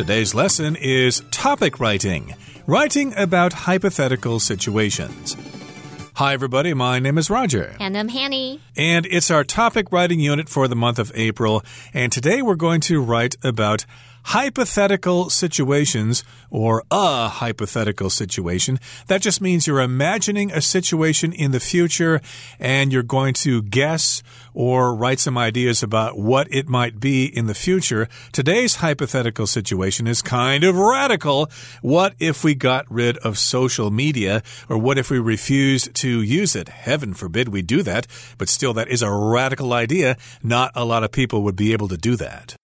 Today's lesson is topic writing, writing about hypothetical situations. Hi, everybody. My name is Roger. And I'm Hanny. And it's our topic writing unit for the month of April. And today we're going to write about hypothetical situations or a hypothetical situation. That just means you're imagining a situation in the future and you're going to guess or write some ideas about what it might be in the future. Today's hypothetical situation is kind of radical. What if we got rid of social media or what if we refused to use it? Heaven forbid we do that, but still that is a radical idea. Not a lot of people would be able to do that.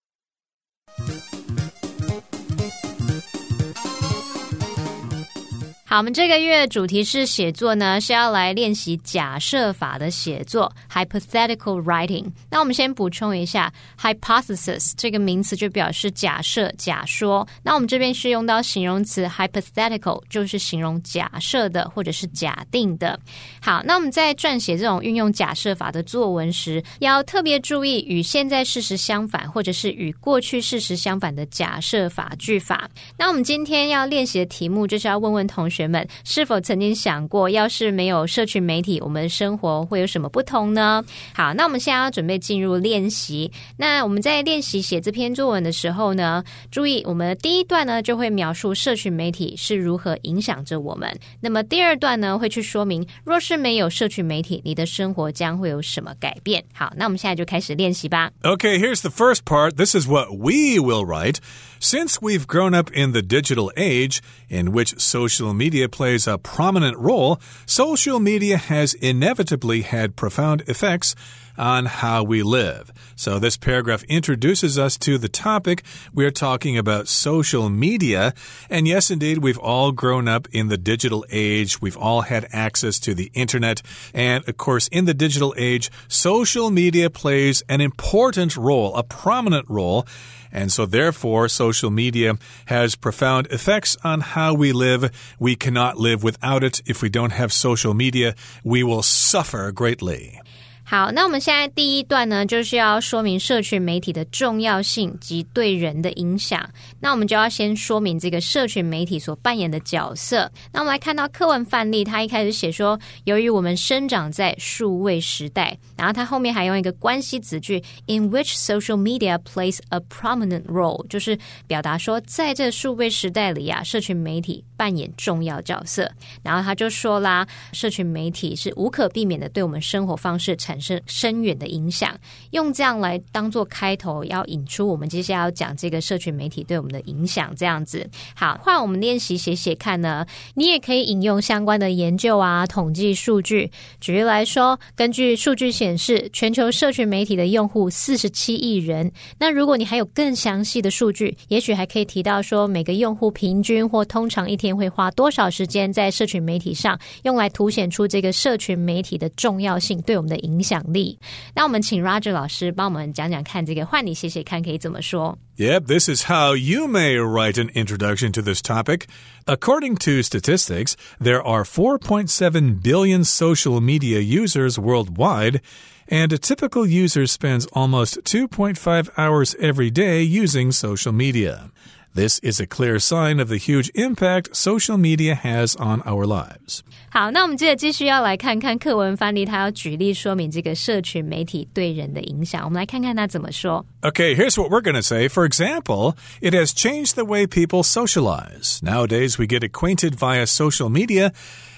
好，我们这个月主题是写作呢，是要来练习假设法的写作 （hypothetical writing）。那我们先补充一下，hypothesis 这个名词就表示假设、假说。那我们这边是用到形容词 hypothetical，就是形容假设的或者是假定的。好，那我们在撰写这种运用假设法的作文时，要特别注意与现在事实相反，或者是与过去事实相反的假设法句法。那我们今天要练习的题目就是要问问同学。们是否曾经想过，要是没有社群媒体，我们的生活会有什么不同呢？好，那我们现在要准备进入练习。那我们在练习写这篇作文的时候呢，注意我们第一段呢就会描述社群媒体是如何影响着我们。那么第二段呢会去说明，若是没有社群媒体，你的生活将会有什么改变？好，那我们现在就开始练习吧。Okay, here's the first part. This is what we will write. Since we've grown up in the digital age, in which social media plays a prominent role, social media has inevitably had profound effects on how we live. So, this paragraph introduces us to the topic. We're talking about social media. And yes, indeed, we've all grown up in the digital age. We've all had access to the internet. And of course, in the digital age, social media plays an important role, a prominent role. And so, therefore, social media has profound effects on how we live. We cannot live without it. If we don't have social media, we will suffer greatly. 好，那我们现在第一段呢，就是要说明社群媒体的重要性及对人的影响。那我们就要先说明这个社群媒体所扮演的角色。那我们来看到课文范例，他一开始写说，由于我们生长在数位时代，然后他后面还用一个关系子句，in which social media plays a prominent role，就是表达说，在这数位时代里啊，社群媒体扮演重要角色。然后他就说啦，社群媒体是无可避免的对我们生活方式产产生深远的影响，用这样来当做开头，要引出我们接下来要讲这个社群媒体对我们的影响。这样子，好，换我们练习写写看呢。你也可以引用相关的研究啊，统计数据。举例来说，根据数据显示，全球社群媒体的用户四十七亿人。那如果你还有更详细的数据，也许还可以提到说，每个用户平均或通常一天会花多少时间在社群媒体上，用来凸显出这个社群媒体的重要性对我们的影。响力。那我们请 Roger 老师帮我们讲讲看，这个换你写写看可以怎么说。Yep, this is how you may write an introduction to this topic. According to statistics, there are 4.7 billion social media users worldwide, and a typical user spends almost 2.5 hours every day using social media. This is a clear sign of the huge impact social media has on our lives. 好，那我们接着继续要来看看课文范例，他要举例说明这个社群媒体对人的影响。我们来看看他怎么说。Okay, here's what we're going to say. For example, it has changed the way people socialize. Nowadays, we get acquainted via social media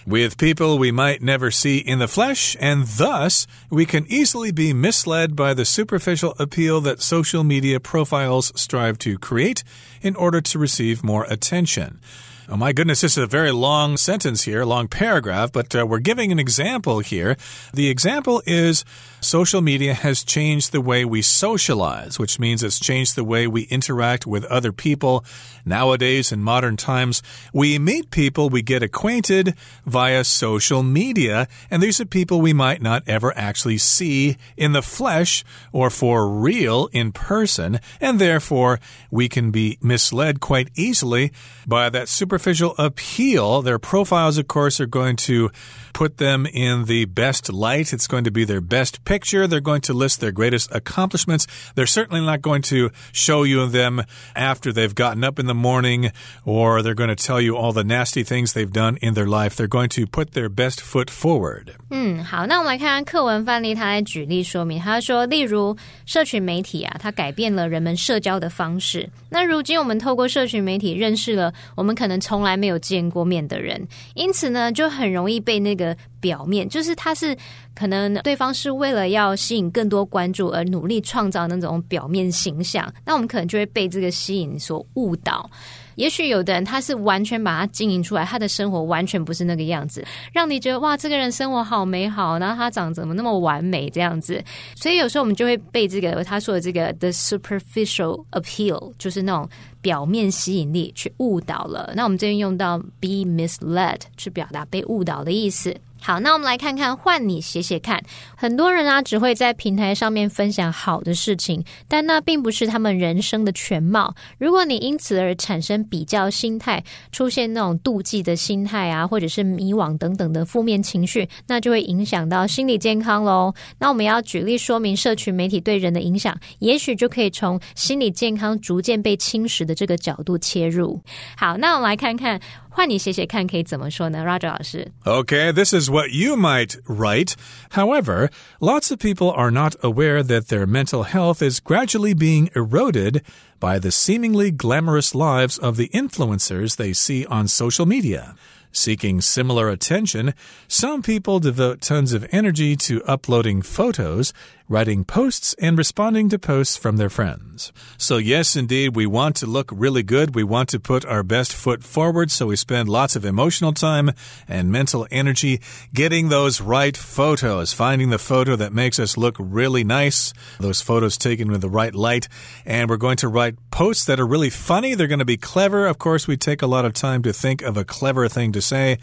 with people we might never see in the flesh, and thus we can easily be misled by the superficial appeal that social media profiles strive to create in order to receive more attention. Oh my goodness, this is a very long sentence here, a long paragraph, but uh, we're giving an example here. The example is social media has changed the way we socialize, which means it's changed the way we interact with other people. Nowadays, in modern times, we meet people, we get acquainted via social media, and these are people we might not ever actually see in the flesh or for real in person, and therefore we can be misled quite easily by that super superficial appeal. Their profiles, of course, are going to put them in the best light. It's going to be their best picture. They're going to list their greatest accomplishments. They're certainly not going to show you them after they've gotten up in the morning or they're going to tell you all the nasty things they've done in their life. They're going to put their best foot forward. 嗯，好，那我们来看看课文范例，他来举例说明。他说，例如社群媒体啊，它改变了人们社交的方式。那如今我们透过社群媒体认识了我们可能 从来没有见过面的人，因此呢，就很容易被那个表面，就是他是可能对方是为了要吸引更多关注而努力创造那种表面形象，那我们可能就会被这个吸引所误导。也许有的人他是完全把它经营出来，他的生活完全不是那个样子，让你觉得哇，这个人生活好美好，然后他长怎么那么完美这样子。所以有时候我们就会被这个他说的这个 the superficial appeal，就是那种表面吸引力去误导了。那我们这边用到 be misled 去表达被误导的意思。好，那我们来看看换你写写看。很多人啊，只会在平台上面分享好的事情，但那并不是他们人生的全貌。如果你因此而产生比较心态，出现那种妒忌的心态啊，或者是迷惘等等的负面情绪，那就会影响到心理健康喽。那我们要举例说明社群媒体对人的影响，也许就可以从心理健康逐渐被侵蚀的这个角度切入。好，那我们来看看。换你写写看，可以怎么说呢？Roger 老师。Okay, this is what you might write. However, lots of people are not aware that their mental health is gradually being eroded by the seemingly glamorous lives of the influencers they see on social media. Seeking similar attention, some people devote tons of energy to uploading photos writing posts and responding to posts from their friends. So, yes, indeed, we want to look really good. We want to put our best foot forward. So, we spend lots of emotional time and mental energy getting those right photos, finding the photo that makes us look really nice, those photos taken with the right light. And we're going to write posts that are really funny. They're going to be clever. Of course, we take a lot of time to think of a clever thing to say.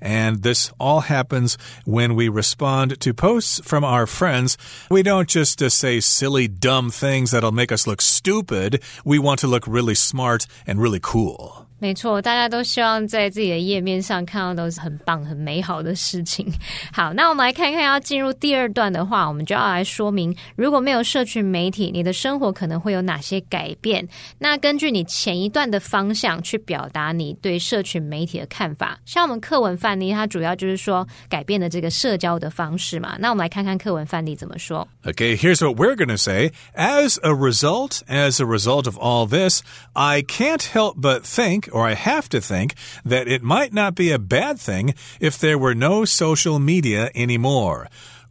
And this all happens when we respond to posts from our friends. We don't just uh, say silly, dumb things that'll make us look stupid. We want to look really smart and really cool. 没错，大家都希望在自己的页面上看到都是很棒、很美好的事情。好，那我们来看看，要进入第二段的话，我们就要来说明，如果没有社群媒体，你的生活可能会有哪些改变？那根据你前一段的方向去表达你对社群媒体的看法。像我们课文范例，它主要就是说改变的这个社交的方式嘛。那我们来看看课文范例怎么说。Okay, here's what we're gonna say. As a result, as a result of all this, I can't help but think or I have to think that it might not be a bad thing if there were no social media anymore.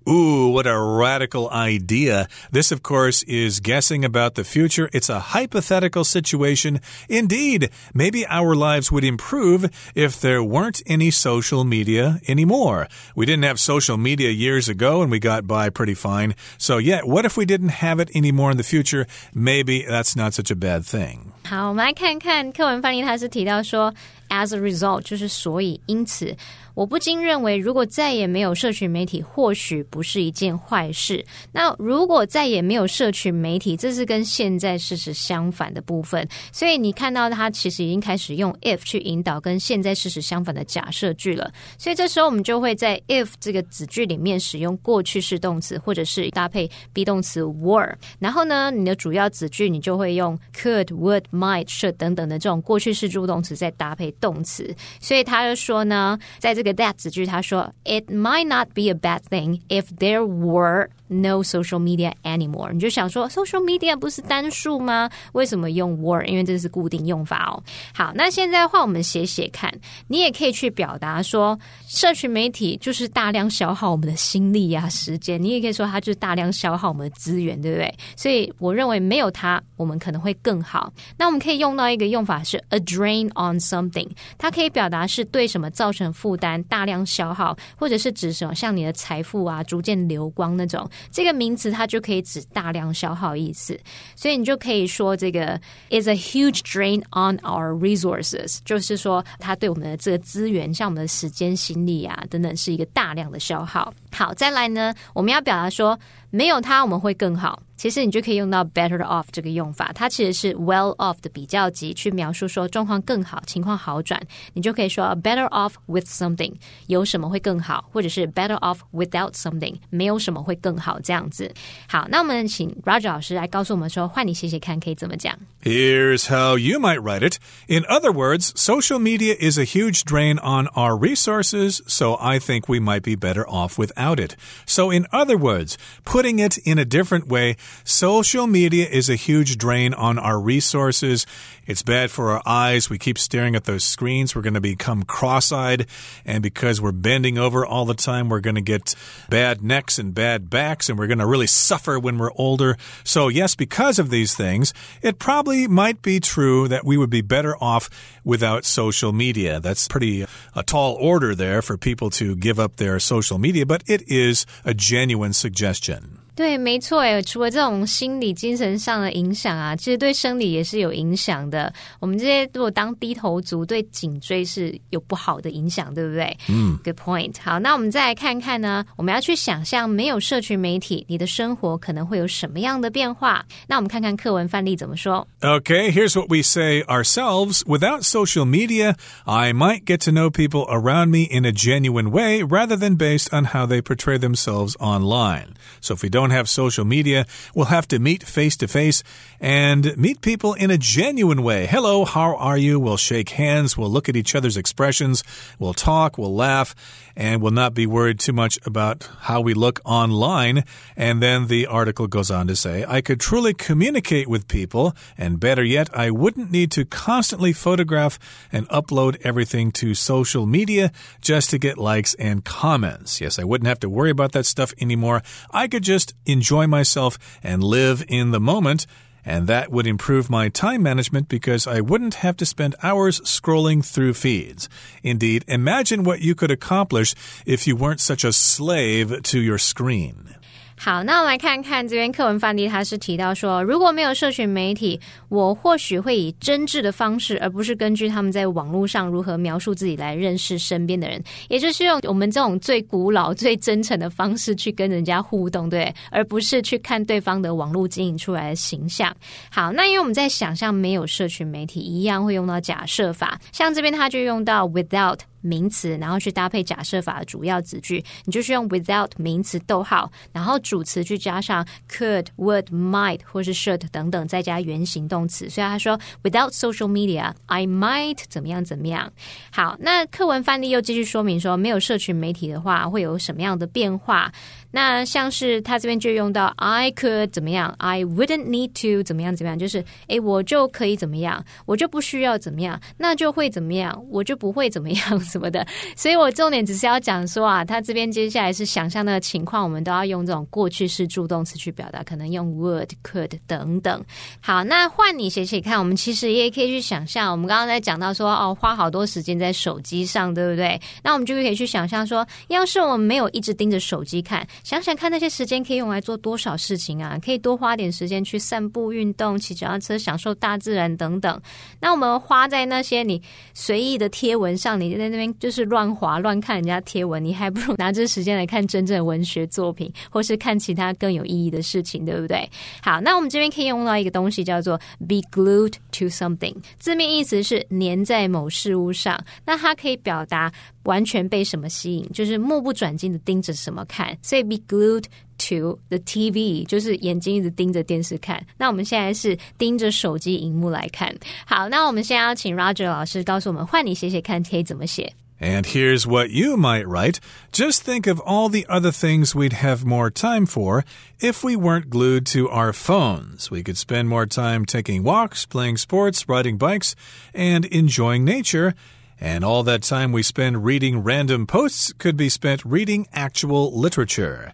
Ooh, what a radical idea. This, of course, is guessing about the future. It's a hypothetical situation. Indeed, maybe our lives would improve if there weren't any social media anymore. We didn't have social media years ago and we got by pretty fine. So, yeah, what if we didn't have it anymore in the future? Maybe that's not such a bad thing. 好，我们来看看课文翻译，他是提到说，as a result，就是所以，因此。 我不禁认为，如果再也没有社群媒体，或许不是一件坏事。那如果再也没有社群媒体，这是跟现在事实相反的部分。所以你看到它其实已经开始用 if 去引导跟现在事实相反的假设句了。所以这时候我们就会在 if 这个子句里面使用过去式动词，或者是搭配 be 动词 were。然后呢，你的主要子句你就会用 could、would、might、should 等等的这种过去式助动词再搭配动词。所以他就说呢，在这这个 that 子句，他说，It might not be a bad thing if there were no social media anymore。你就想说，social media 不是单数吗？为什么用 were？因为这是固定用法哦。好，那现在换我们写写看，你也可以去表达说，社群媒体就是大量消耗我们的心力呀、时间。你也可以说它就是大量消耗我们的资源，对不对？所以我认为没有它，我们可能会更好。那我们可以用到一个用法是 a drain on something，它可以表达是对什么造成负担。大量消耗，或者是指什么像你的财富啊逐渐流光那种，这个名词它就可以指大量消耗意思。所以你就可以说这个 is a huge drain on our resources，就是说它对我们的这个资源，像我们的时间、心力啊等等，是一个大量的消耗。好，再来呢，我们要表达说没有它我们会更好。其实你就可以用到 better off 这个用法，它其实是 well off 的比较级，去描述说状况更好，情况好转。你就可以说 better off with something，有什么会更好，或者是 better off without something，没有什么会更好这样子。好，那我们请 Roger 老师来告诉我们说，换你写写看可以怎么讲。Here's how you might write it. In other words, social media is a huge drain on our resources, so I think we might be better off without it. So, in other words, putting it in a different way, Social media is a huge drain on our resources. It's bad for our eyes. We keep staring at those screens. We're going to become cross eyed. And because we're bending over all the time, we're going to get bad necks and bad backs. And we're going to really suffer when we're older. So, yes, because of these things, it probably might be true that we would be better off without social media. That's pretty uh, a tall order there for people to give up their social media, but it is a genuine suggestion. 对，没错诶。除了这种心理、精神上的影响啊，其实对生理也是有影响的。我们这些如果当低头族，对颈椎是有不好的影响，对不对？嗯，Good point。好，那我们再来看看呢，我们要去想象没有社群媒体，你的生活可能会有什么样的变化？那我们看看课文范例怎么说。Okay, here's what we say ourselves. Without social media, I might get to know people around me in a genuine way rather than based on how they portray themselves online. So if we don't don't have social media, we'll have to meet face to face and meet people in a genuine way. Hello, how are you? We'll shake hands, we'll look at each other's expressions, we'll talk, we'll laugh, and we'll not be worried too much about how we look online. And then the article goes on to say, I could truly communicate with people, and better yet, I wouldn't need to constantly photograph and upload everything to social media just to get likes and comments. Yes, I wouldn't have to worry about that stuff anymore. I could just enjoy myself and live in the moment. And that would improve my time management because I wouldn't have to spend hours scrolling through feeds. Indeed, imagine what you could accomplish if you weren't such a slave to your screen. 好，那我们来看看这边课文范例，他是提到说，如果没有社群媒体，我或许会以真挚的方式，而不是根据他们在网络上如何描述自己来认识身边的人，也就是用我们这种最古老、最真诚的方式去跟人家互动，对，而不是去看对方的网络经营出来的形象。好，那因为我们在想象没有社群媒体一样会用到假设法，像这边他就用到 without。名词，然后去搭配假设法的主要子句，你就是用 without 名词逗号，然后主词去加上 could、would、might 或是 should 等等，再加原形动词。所以他说 without social media，I might 怎么样怎么样。好，那课文范例又继续说明说，没有社群媒体的话，会有什么样的变化？那像是他这边就用到 I could 怎么样，I wouldn't need to 怎么样怎么样，就是诶，我就可以怎么样，我就不需要怎么样，那就会怎么样，我就不会怎么样 什么的。所以我重点只是要讲说啊，他这边接下来是想象的情况，我们都要用这种过去式助动词去表达，可能用 would、could 等等。好，那换你写写看，我们其实也可以去想象，我们刚刚在讲到说哦，花好多时间在手机上，对不对？那我们就可以去想象说，要是我们没有一直盯着手机看。想想看，那些时间可以用来做多少事情啊？可以多花点时间去散步、运动、骑脚踏车、享受大自然等等。那我们花在那些你随意的贴文上，你在那边就是乱划、乱看人家贴文，你还不如拿这时间来看真正的文学作品，或是看其他更有意义的事情，对不对？好，那我们这边可以用到一个东西叫做 be glued to something，字面意思是粘在某事物上。那它可以表达。完全被什么吸引，就是目不转睛的盯着什么看，所以 be glued to the TV，就是眼睛一直盯着电视看。那我们现在是盯着手机荧幕来看。好，那我们现在要请 Roger 老师告诉我们，换你写写看可以怎么写。And here's what you might write. Just think of all the other things we'd have more time for if we weren't glued to our phones. We could spend more time taking walks, playing sports, riding bikes, and enjoying nature. and all that time we spend reading random posts could be spent reading actual literature.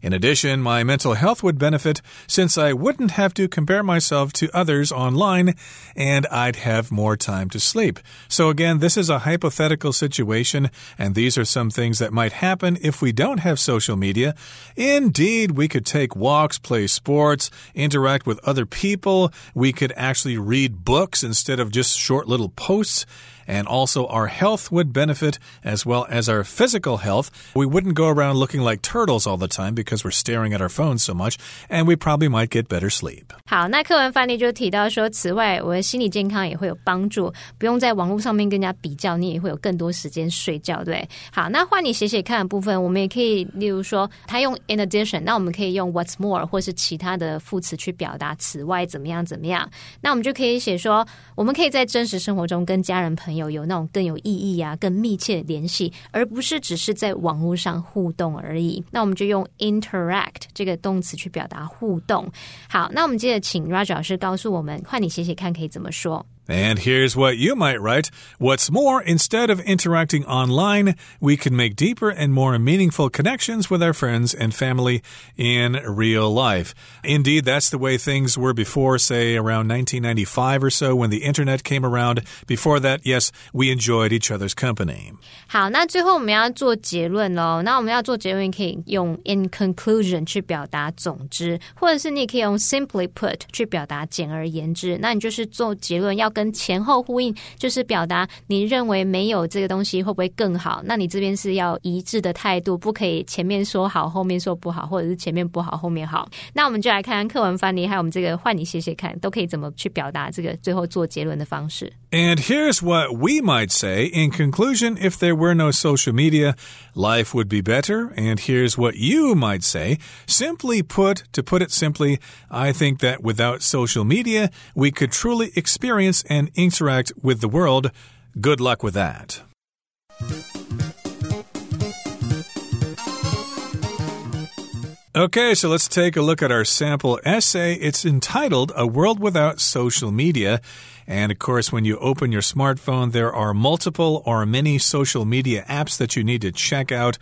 In addition, my mental health would benefit since I wouldn't have to compare myself to others online and I'd have more time to sleep. So, again, this is a hypothetical situation, and these are some things that might happen if we don't have social media. Indeed, we could take walks, play sports, interact with other people, we could actually read books instead of just short little posts and also our health would benefit as well as our physical health. We wouldn't go around looking like turtles all the time because we're staring at our phones so much, and we probably might get better sleep. 好，那课文范例就提到说，此外，我的心理健康也会有帮助，不用在网络上面跟人家比较，你也会有更多时间睡觉，对。好，那换你写写看的部分，我们也可以，例如说，他用 in addition，那我们可以用 what's more 或是其他的副词去表达此外怎么样怎么样。那我们就可以写说，我们可以在真实生活中跟家人朋友 有有那种更有意义啊、更密切的联系，而不是只是在网络上互动而已。那我们就用 interact 这个动词去表达互动。好，那我们接着请 Roger 老师告诉我们，换你写写看可以怎么说。And here's what you might write. What's more, instead of interacting online, we can make deeper and more meaningful connections with our friends and family in real life. Indeed, that's the way things were before, say, around 1995 or so when the internet came around. Before that, yes, we enjoyed each other's company. 好，那最后我们要做结论喽。那我们要做结论，可以用 in conclusion 去表达总之，或者是你可以用 simply put 去表达简而言之。那你就是做结论要。 跟前后呼应，就是表达你认为没有这个东西会不会更好？那你这边是要一致的态度，不可以前面说好，后面说不好，或者是前面不好，后面好。那我们就来看看课文翻译，还有我们这个换你写写看，都可以怎么去表达这个最后做结论的方式。And here's what we might say in conclusion: If there were no social media, life would be better. And here's what you might say: Simply put, to put it simply, I think that without social media, we could truly experience and interact with the world. Good luck with that. Okay, so let's take a look at our sample essay. It's entitled A World Without Social Media. And of course, when you open your smartphone, there are multiple or many social media apps that you need to check out.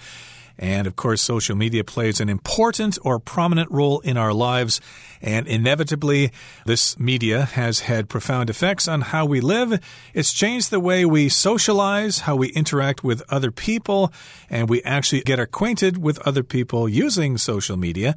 And of course, social media plays an important or prominent role in our lives. And inevitably, this media has had profound effects on how we live. It's changed the way we socialize, how we interact with other people, and we actually get acquainted with other people using social media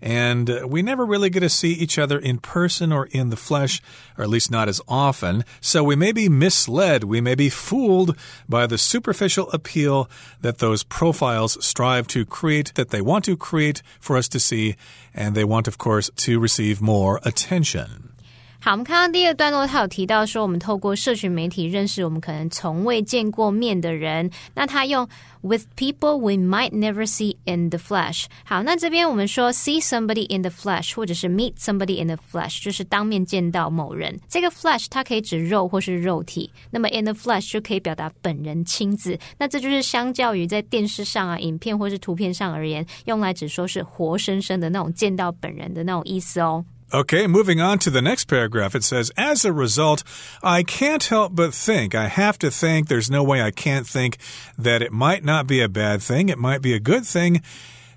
and uh, we never really get to see each other in person or in the flesh, or at least not as often. So we may be misled, we may be fooled by the superficial appeal that those profiles strive to create, that they want to create for us to see, and they want, of course, to receive more attention. 好，我们看到第二段落，他有提到说，我们透过社群媒体认识我们可能从未见过面的人。那他用 with people we might never see in the flesh。好，那这边我们说 see somebody in the flesh，或者是 meet somebody in the flesh，就是当面见到某人。这个 flesh 它可以指肉或是肉体，那么 in the flesh 就可以表达本人亲自。那这就是相较于在电视上啊、影片或是图片上而言，用来只说是活生生的那种见到本人的那种意思哦。Okay, moving on to the next paragraph. It says, As a result, I can't help but think, I have to think, there's no way I can't think that it might not be a bad thing, it might be a good thing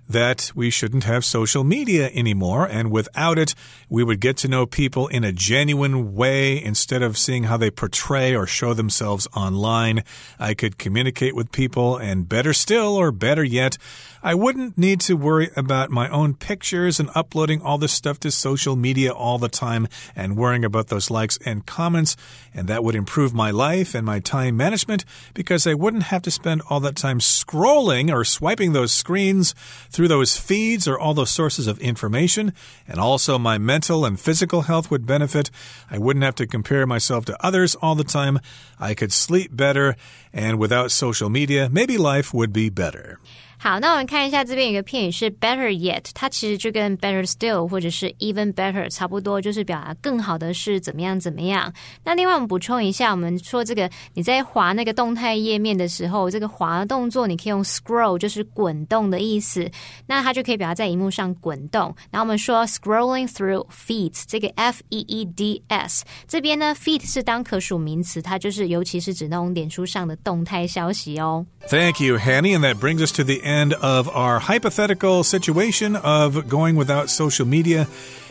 that we shouldn't have social media anymore. And without it, we would get to know people in a genuine way instead of seeing how they portray or show themselves online. I could communicate with people, and better still, or better yet, I wouldn't need to worry about my own pictures and uploading all this stuff to social media all the time and worrying about those likes and comments. And that would improve my life and my time management because I wouldn't have to spend all that time scrolling or swiping those screens through those feeds or all those sources of information. And also, my mental and physical health would benefit. I wouldn't have to compare myself to others all the time. I could sleep better. And without social media, maybe life would be better. 好，那我们看一下这边有个片语是 better yet，它其实就跟 better still 或者是 even better 差不多，就是表达更好的是怎么样怎么样。那另外我们补充一下，我们说这个你在滑那个动态页面的时候，这个滑的动作你可以用 scroll，就是滚动的意思，那它就可以表达在荧幕上滚动。然后我们说 scrolling through feeds，这个 f e e d s 这边呢，feed 是当可数名词，它就是尤其是指那种脸书上的动态消息哦。Thank you, Hanny, and that brings us to the end of our hypothetical situation of going without social media.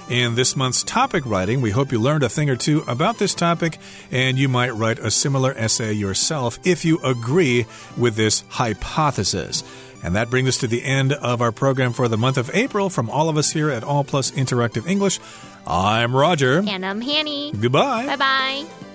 In this month's topic writing, we hope you learned a thing or two about this topic, and you might write a similar essay yourself if you agree with this hypothesis. And that brings us to the end of our program for the month of April. From all of us here at All Plus Interactive English, I'm Roger. And I'm Hanny. Goodbye. Bye bye.